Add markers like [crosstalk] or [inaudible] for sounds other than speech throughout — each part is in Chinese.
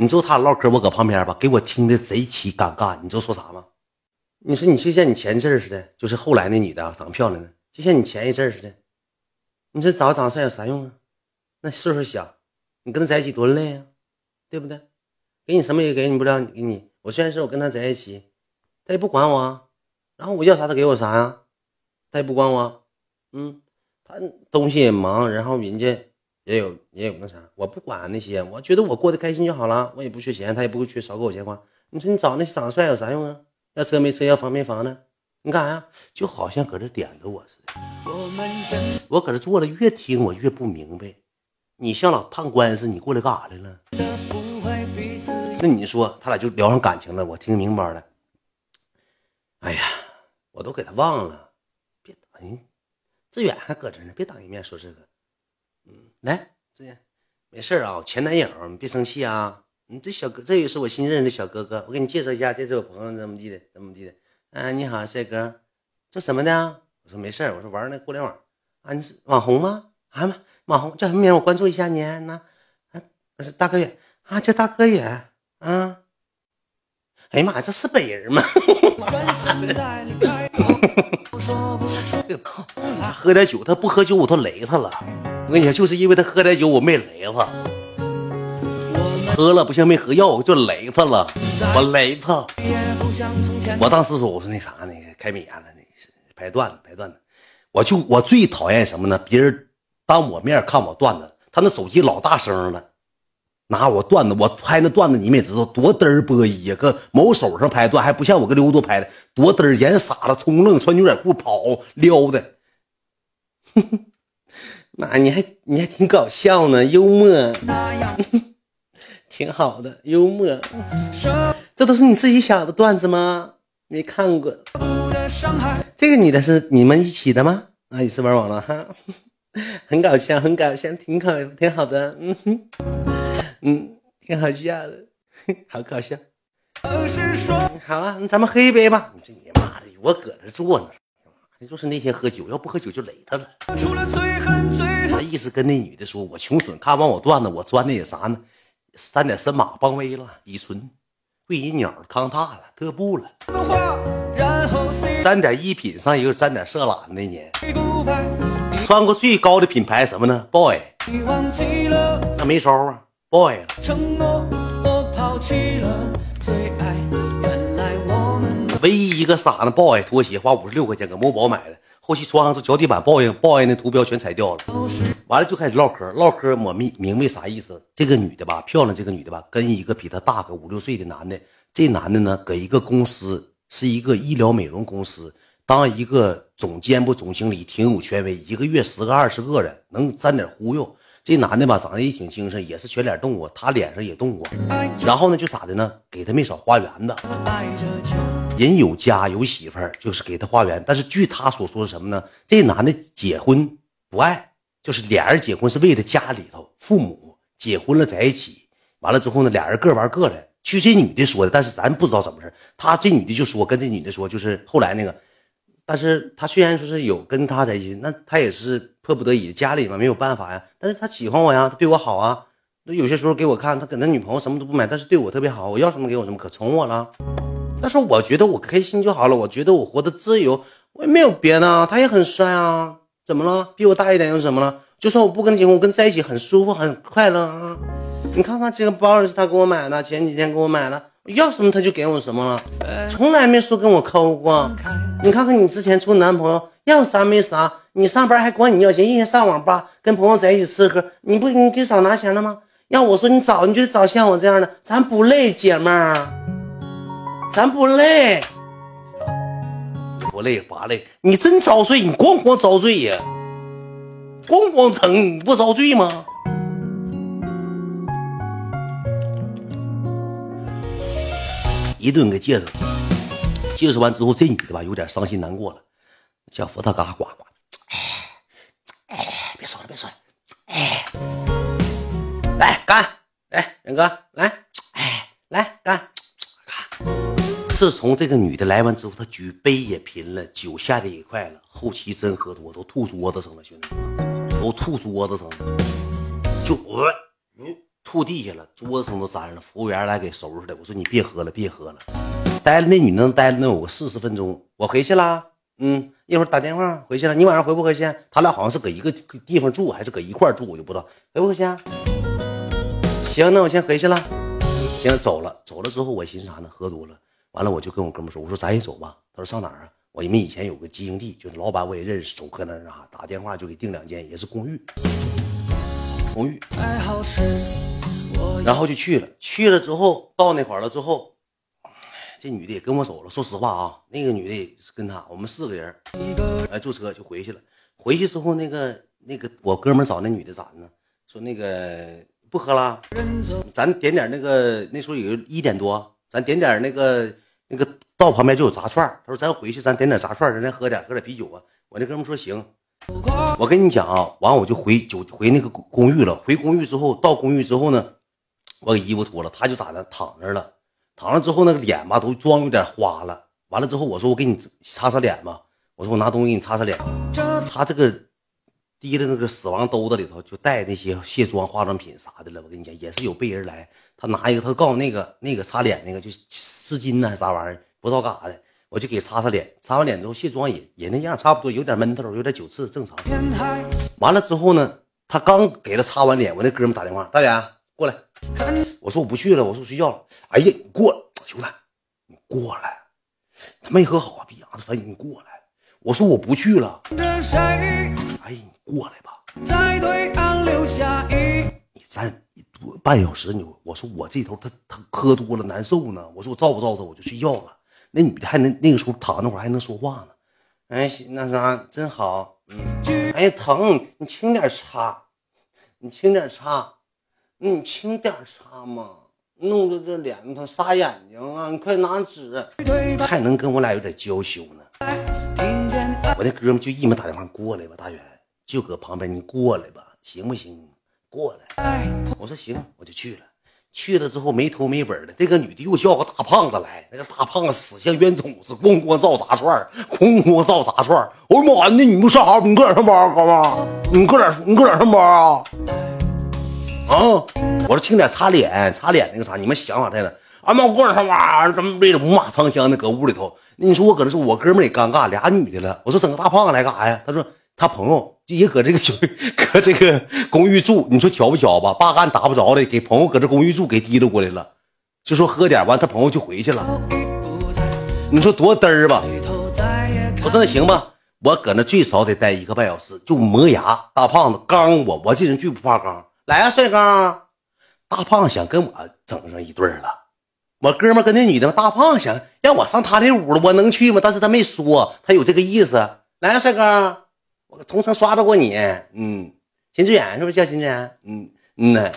你知道他俩唠嗑，我搁旁边吧，给我听的贼起尴尬。你知道说啥吗？你说你就像你前一阵似的，就是后来那女的长得漂亮的，就像你前一阵似的。你说长长帅有啥用啊？那岁数小，你跟他在一起多累啊，对不对？给你什么也给你不了，给你。我虽然是我跟他在一起，他也不管我，然后我要啥他给我啥呀，他也不管我。嗯，他东西也忙，然后人家也有也有那啥，我不管那些，我觉得我过得开心就好了，我也不缺钱，他也不会缺少给我钱花。你说你找那些长得帅有啥用啊？要车没车，要房没房的，你干啥呀？就好像搁这点着我似的。我搁这坐着，越听我越不明白。你像老判官司，你过来干啥来了？那你说他俩就聊上感情了，我听明白了。哎呀，我都给他忘了，别打人。志远还搁这呢，别当一面说这个。来，志远，没事啊，我前男友，你别生气啊。你这小哥，这也是我新认识的小哥哥，我给你介绍一下，这是我朋友，怎么地的，怎么地的。嗯，你好，帅哥，做什么的？我说没事我说玩那互联网。啊，你是网红吗？啊，网红叫什么名？我关注一下你。那，啊，我是大哥远啊，叫大哥远啊。哎呀妈呀，这是本人吗？[laughs] 喝点酒，他不喝酒我都雷他了。我跟你说，就是因为他喝点酒，我没雷他。喝了不像没喝药，就雷他了。我雷他。我当时说，我说那啥，那个开美颜了，那是拍段子，拍段子。我就我最讨厌什么呢？别人当我面看我段子，他那手机老大声了，拿我段子，我拍那段子，你们也知道多嘚儿波一呀，搁某手上拍段，还不像我跟刘多拍的多嘚儿，演傻了，冲愣，穿牛仔裤跑撩的。[laughs] 妈，你还你还挺搞笑呢，幽默，[laughs] 挺好的，幽默。这都是你自己想的段子吗？没看过。这个女的是你们一起的吗？啊，也是玩网络哈，[laughs] 很搞笑，很搞笑，挺好，挺好的，嗯哼，嗯，挺好笑的，[laughs] 好搞笑。好了，那咱们喝一杯吧。你这你妈的，我搁这坐呢，就是那天喝酒，要不喝酒就雷他了。意思跟那女的说，我穷损，看完我段子，我钻的也啥呢？三点三马邦威了，乙醇，贵银鸟，康踏了，特步了。沾点一品，上一个沾点色懒。那年穿过最高的品牌什么呢？boy，那没招啊，boy。唯一一个傻呢，boy 拖鞋花五十六块钱搁某宝买的，后期穿上是脚底板报应报应的图标全裁掉了。完了就开始唠嗑，唠嗑我明明白啥意思。这个女的吧，漂亮，这个女的吧，跟一个比她大个五六岁的男的，这男的呢，搁一个公司。是一个医疗美容公司，当一个总监不总经理，挺有权威，一个月十个二十个人，能沾点忽悠。这男的吧，长得也挺精神，也是全脸动过，他脸上也动过。然后呢，就咋的呢？给他没少花园子。人有家有媳妇儿，就是给他花园。但是据他所说是什么呢？这男的结婚不爱，就是俩人结婚是为了家里头父母结婚了在一起，完了之后呢，俩人各玩各的。据这女的说的，但是咱不知道怎么回事。他这女的就说，跟这女的说，就是后来那个，但是他虽然说是有跟他在一起，那他也是迫不得已，家里嘛没有办法呀。但是他喜欢我呀，他对我好啊。那有些时候给我看，他跟他女朋友什么都不买，但是对我特别好，我要什么给我什么，可宠我了。但是我觉得我开心就好了，我觉得我活得自由，我也没有别的。他也很帅啊，怎么了？比我大一点又怎么了？就算我不跟他结婚，我跟在一起很舒服，很快乐啊。你看看这个包是他给我买的，前几天给我买的，要什么他就给我什么了，从来没说跟我抠过。你看看你之前处男朋友要啥没啥，你上班还管你要钱，一天上网吧跟朋友在一起吃喝，你不你给少拿钱了吗？要我说你找你就找像我这样的，咱不累，姐们儿，咱不累，不累拔累，你真遭罪，你咣咣遭罪呀。咣咣成，你不遭罪吗？一顿给介绍，介绍完之后，这女的吧有点伤心难过了，小佛他嘎呱呱，哎哎，别说了别说了，哎，来干，来远哥来，哎来干，自从这个女的来完之后，他举杯也贫了，酒下的也快了，后期真喝多都吐桌子上了，兄弟们。都吐桌子上了，就我，吐地下了，桌子上都沾了。服务员来给收拾的。我说你别喝了，别喝了。待了那女的能待了能有个四十分钟。我回去了，嗯，一会儿打电话回去了。你晚上回不回去？他俩好像是搁一个地方住，还是搁一块住，我就不知道回不回去。行，那我先回去了。行，走了，走了之后我寻思啥呢？喝多了，完了我就跟我哥们说，我说咱也走吧。他说上哪儿啊？我们以前有个集营地，就是老板我也认识，总搁那啥打电话就给订两间，也是公寓。公寓，然后就去了。去了之后，到那块儿了之后，这女的也跟我走了。说实话啊，那个女的也是跟他，我们四个人，哎，坐车就回去了。回去之后，那个那个我哥们找那女的咋的呢？说那个不喝了，咱点点那个那时候有一点多，咱点点那个那个道旁边就有炸串他说咱回去咱点点炸串咱再喝点喝点啤酒啊。我那哥们说行。我跟你讲啊，完我就回酒回那个公寓了。回公寓之后，到公寓之后呢，我给衣服脱了，他就咋的躺那了。躺了之后，那个脸吧都妆有点花了。完了之后，我说我给你擦擦脸吧。我说我拿东西给你擦擦脸。他这个提的那个死亡兜子里头就带那些卸妆化妆品啥的了。我跟你讲，也是有备人来，他拿一个，他告诉那个那个擦脸那个就湿巾呢啥玩意儿，不知道干啥的。我就给擦擦脸，擦完脸之后卸妆也也那样，差不多有点闷头，有点酒刺，正常。完了之后呢，他刚给他擦完脸，我那哥们打电话，大远过来。我说我不去了，我说我睡觉了。哎呀，你过来，兄弟，你过来。他没喝好啊，逼伢子，反正你过来。我说我不去了。哎，你过来吧。你站多半小时，你我说我这头他他喝多了难受呢。我说我照不照他，我就睡觉了。那女的还能那个时候躺那会儿还能说话呢，哎，那啥真好，嗯，哎疼，你轻点擦，你轻点擦，你轻点擦嘛，弄得这脸他撒眼睛啊，你快拿纸，还能跟我俩有点娇羞呢。我那哥们就一门打电话过来吧，大远就搁旁边，你过来吧，行不行？过来，我说行，我就去了。去了之后没头没尾的，这个女的又叫个大胖子来，那个大胖子死像冤种子，咣咣造炸串咣咣造炸串我说妈呀，那你不上啥？你搁哪上班哥们？你搁哪？你搁哪上班啊？啊！我说轻点擦脸，擦脸那个啥，你们想法太了。俺妈我搁哪上班？咱们背着五马长枪的搁屋里头？那你说我搁这说，我哥们也尴尬，俩女的了。我说整个大胖子来干啥呀？他说。他朋友也搁这个小搁这个公寓住，你说巧不巧吧？八竿打不着的，给朋友搁这公寓住给提溜过来了，就说喝点完，他朋友就回去了。你说多嘚儿吧？我说那行吧，我搁那最少得待一个半小时，就磨牙。大胖子刚我，我这人最不怕刚。来呀，帅刚！大胖想跟我整上一对了。我哥们跟那女的，大胖想让我上他那屋了，我能去吗？但是他没说，他有这个意思。来呀，帅哥。我同城刷到过你，嗯，秦志远是不是叫秦志远？嗯嗯呢，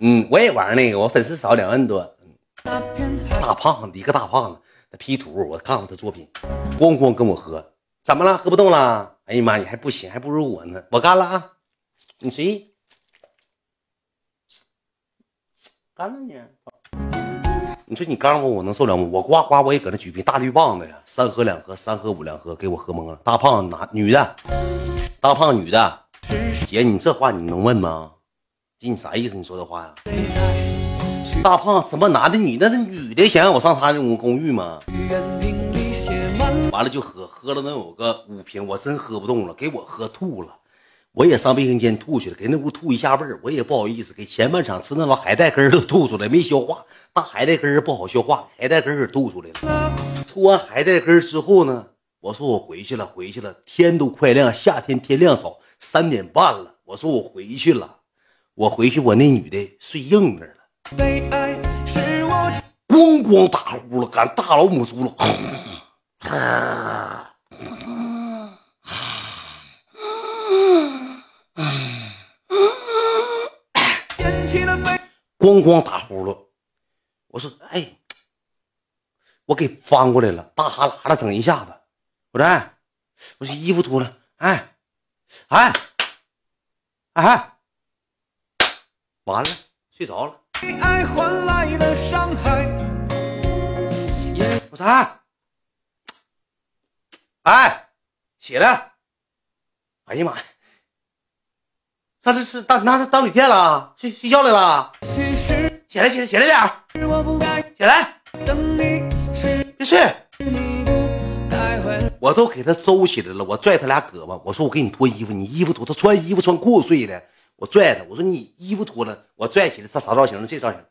嗯，我也玩那个，我粉丝少两万多。大胖子，一个大胖子，那 P 图，我看过他作品，咣咣跟我喝，怎么了？喝不动了？哎呀妈，你还不行，还不如我呢。我干了啊，你随意，干了你。你说你刚我，我能受了吗？我呱呱，我也搁那举瓶大绿棒子呀，三喝两喝，三喝五两喝，给我喝懵了。大胖子拿女的，大胖女的，姐，你这话你能问吗？姐，你啥意思？你说这话呀？大胖什么男的女的？那女的想让我上他那屋公寓吗？完了就喝，喝了能有个五瓶，我真喝不动了，给我喝吐了。我也上卫生间吐去了，给那屋吐一下味儿，我也不好意思，给前半场吃那老海带根儿都吐出来，没消化。大海带根儿不好消化，海带根给吐出来了。吐完海带根儿之后呢，我说我回去了，回去了，天都快亮，夏天天亮早，三点半了。我说我回去了，我回去，我那女的睡硬那了，咣咣打呼噜，赶大老母猪了。[laughs] 咣咣打呼噜，我说哎，我给翻过来了，大哈喇子整一下子，我说哎，我说衣服脱了，哎，哎，哎，完了，睡着了。我说哎，哎，起来，哎呀妈呀，上这是当当当旅店了？睡睡觉来了？起来起来起来点儿，起来，别睡。我都给他揍起来了，我拽他俩胳膊，我说我给你脱衣服，你衣服脱，他穿衣服穿裤子睡的，我拽他，我说你衣服脱了，我拽起来，他啥造型这造型，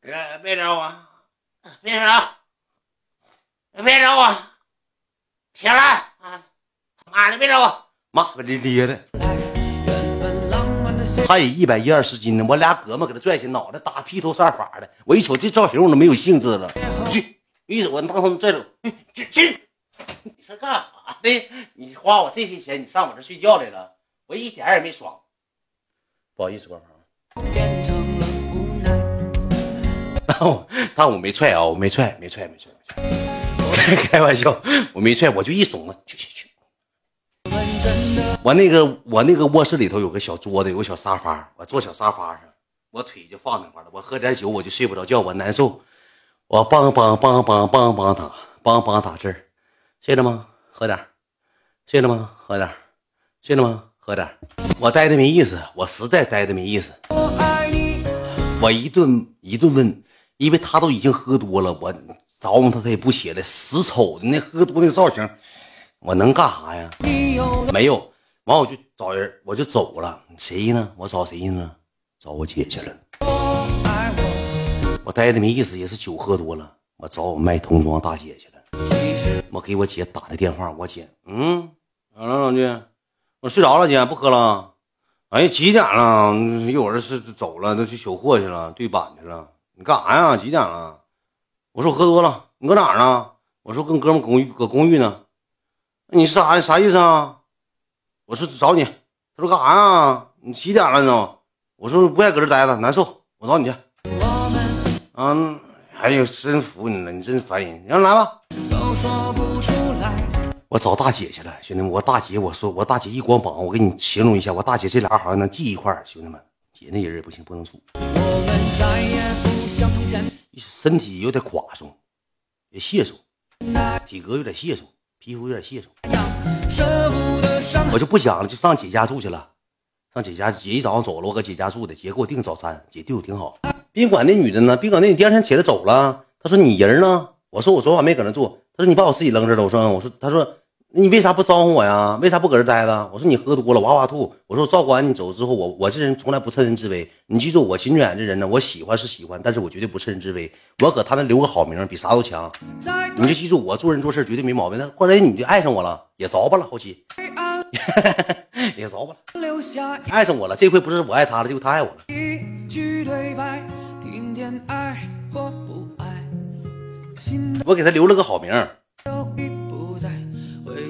别别找我，别找，别找我，起来。啊！妈的，别找我，妈咧咧的，他也一百一二十斤呢，我俩胳膊给他拽起，脑袋打披头散发的，我一瞅这造型我都没有兴致了，去，一手我当他拽走，去去。[laughs] 你是干啥的？[laughs] 你花我这些钱，你上我这睡觉来了，我一点也没爽。不好意思，官方。[laughs] 但我但我没踹啊，我没踹，没踹，没踹，没踹。开玩笑，我没踹，我就一怂啊，去去去。我那个我那个卧室里头有个小桌子，有个小沙发，我坐小沙发上，我腿就放那块了。我喝点酒，我就睡不着觉，我难受。我梆梆梆梆梆梆打，梆梆打字儿。睡了吗？喝点睡了吗？喝点睡了吗？喝点我待的没意思，我实在待的没意思。我一顿一顿问，因为他都已经喝多了，我找他他也不起来，死丑的那喝多那造型，我能干啥呀？没有，完我就找人，我就走了。谁呢？我找谁呢？找我姐去了。我待的没意思，也是酒喝多了，我找我卖童装大姐去了。我给我姐打的电话，我姐，嗯，咋了，老弟？我睡着了，姐，不喝了。哎，几点了？一会儿是走了，都去取货去了，对板去了。你干啥呀？几点了？我说我喝多了。你搁哪儿呢？我说跟哥们公寓搁公寓呢。你啥啥意思啊？我说找你。他说干啥呀？你几点了呢？我说不爱搁这待着，难受。我找你去。嗯。哎呦，真服你了，你真烦人！让来吧。我找大姐去了，兄弟们，我大姐，我说我大姐一光膀，我给你形容一下，我大姐这俩好像能系一块兄弟们，姐那人也不行，不能处。身体有点垮松，也泄松，体格有点泄松，皮肤有点泄松。我就不讲了，就上姐家住去了。上姐家，姐一早上走了，我搁姐家住的，姐给我订早餐，姐对我挺好。宾馆那女的呢？宾馆那女第二天起来走了。她说：“你人呢？”我说：“我昨晚没搁那住。”她说：“你把我自己扔这了。”我说：“我说。”她说：“你为啥不招呼我呀？为啥不搁这待着？”我说：“你喝多了，哇哇吐。”我说：“我照顾完你走之后，我我这人从来不趁人之危。你记住，我秦远这人呢，我喜欢是喜欢，但是我绝对不趁人之危。我搁他那留个好名，比啥都强。你就记住，我做人做事绝对没毛病。那后来你就爱上我了，也着吧了，后期 [laughs] 也着吧了，爱上我了。这回不是我爱他了，就他爱我了。我给他留了个好名，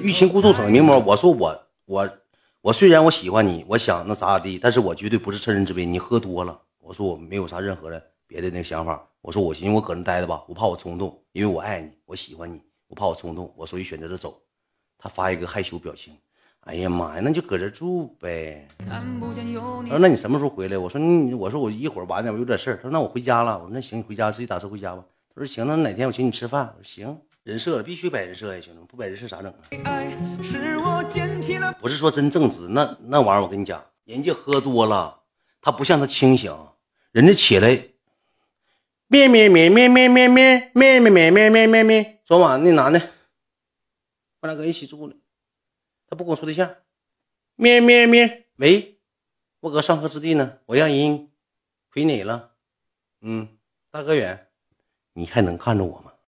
欲擒故纵整名模。我说我我我虽然我喜欢你，我想那咋咋地，但是我绝对不是趁人之危。你喝多了，我说我没有啥任何的别的那个想法。我说我寻思我搁那待着吧，我怕我冲动，因为我爱你，我喜欢你，我怕我冲动，我所以选择了走。他发一个害羞表情。哎呀妈呀，那就搁这住呗。他说：“那你什么时候回来？”我说：“你，我说我一会儿晚点，我有点事儿。”他说：“那我回家了。”我说：“那行，你回家自己打车回家吧。”他说：“行，那哪天我请你吃饭。”我说：“行。”人设必须摆人设呀，兄弟，不摆人设咋整啊？不是说真正直，那那玩意儿我跟你讲，人家喝多了，他不像他清醒，人家起来，咩咩咩咩咩咩咩咩咩咩咩咩咩咩。昨晚那男的，我俩搁一起住呢。他不跟我处对象，咩咩咩，喂，我搁上河之地呢，我让人回你了，嗯，大哥远，你还能看着我吗？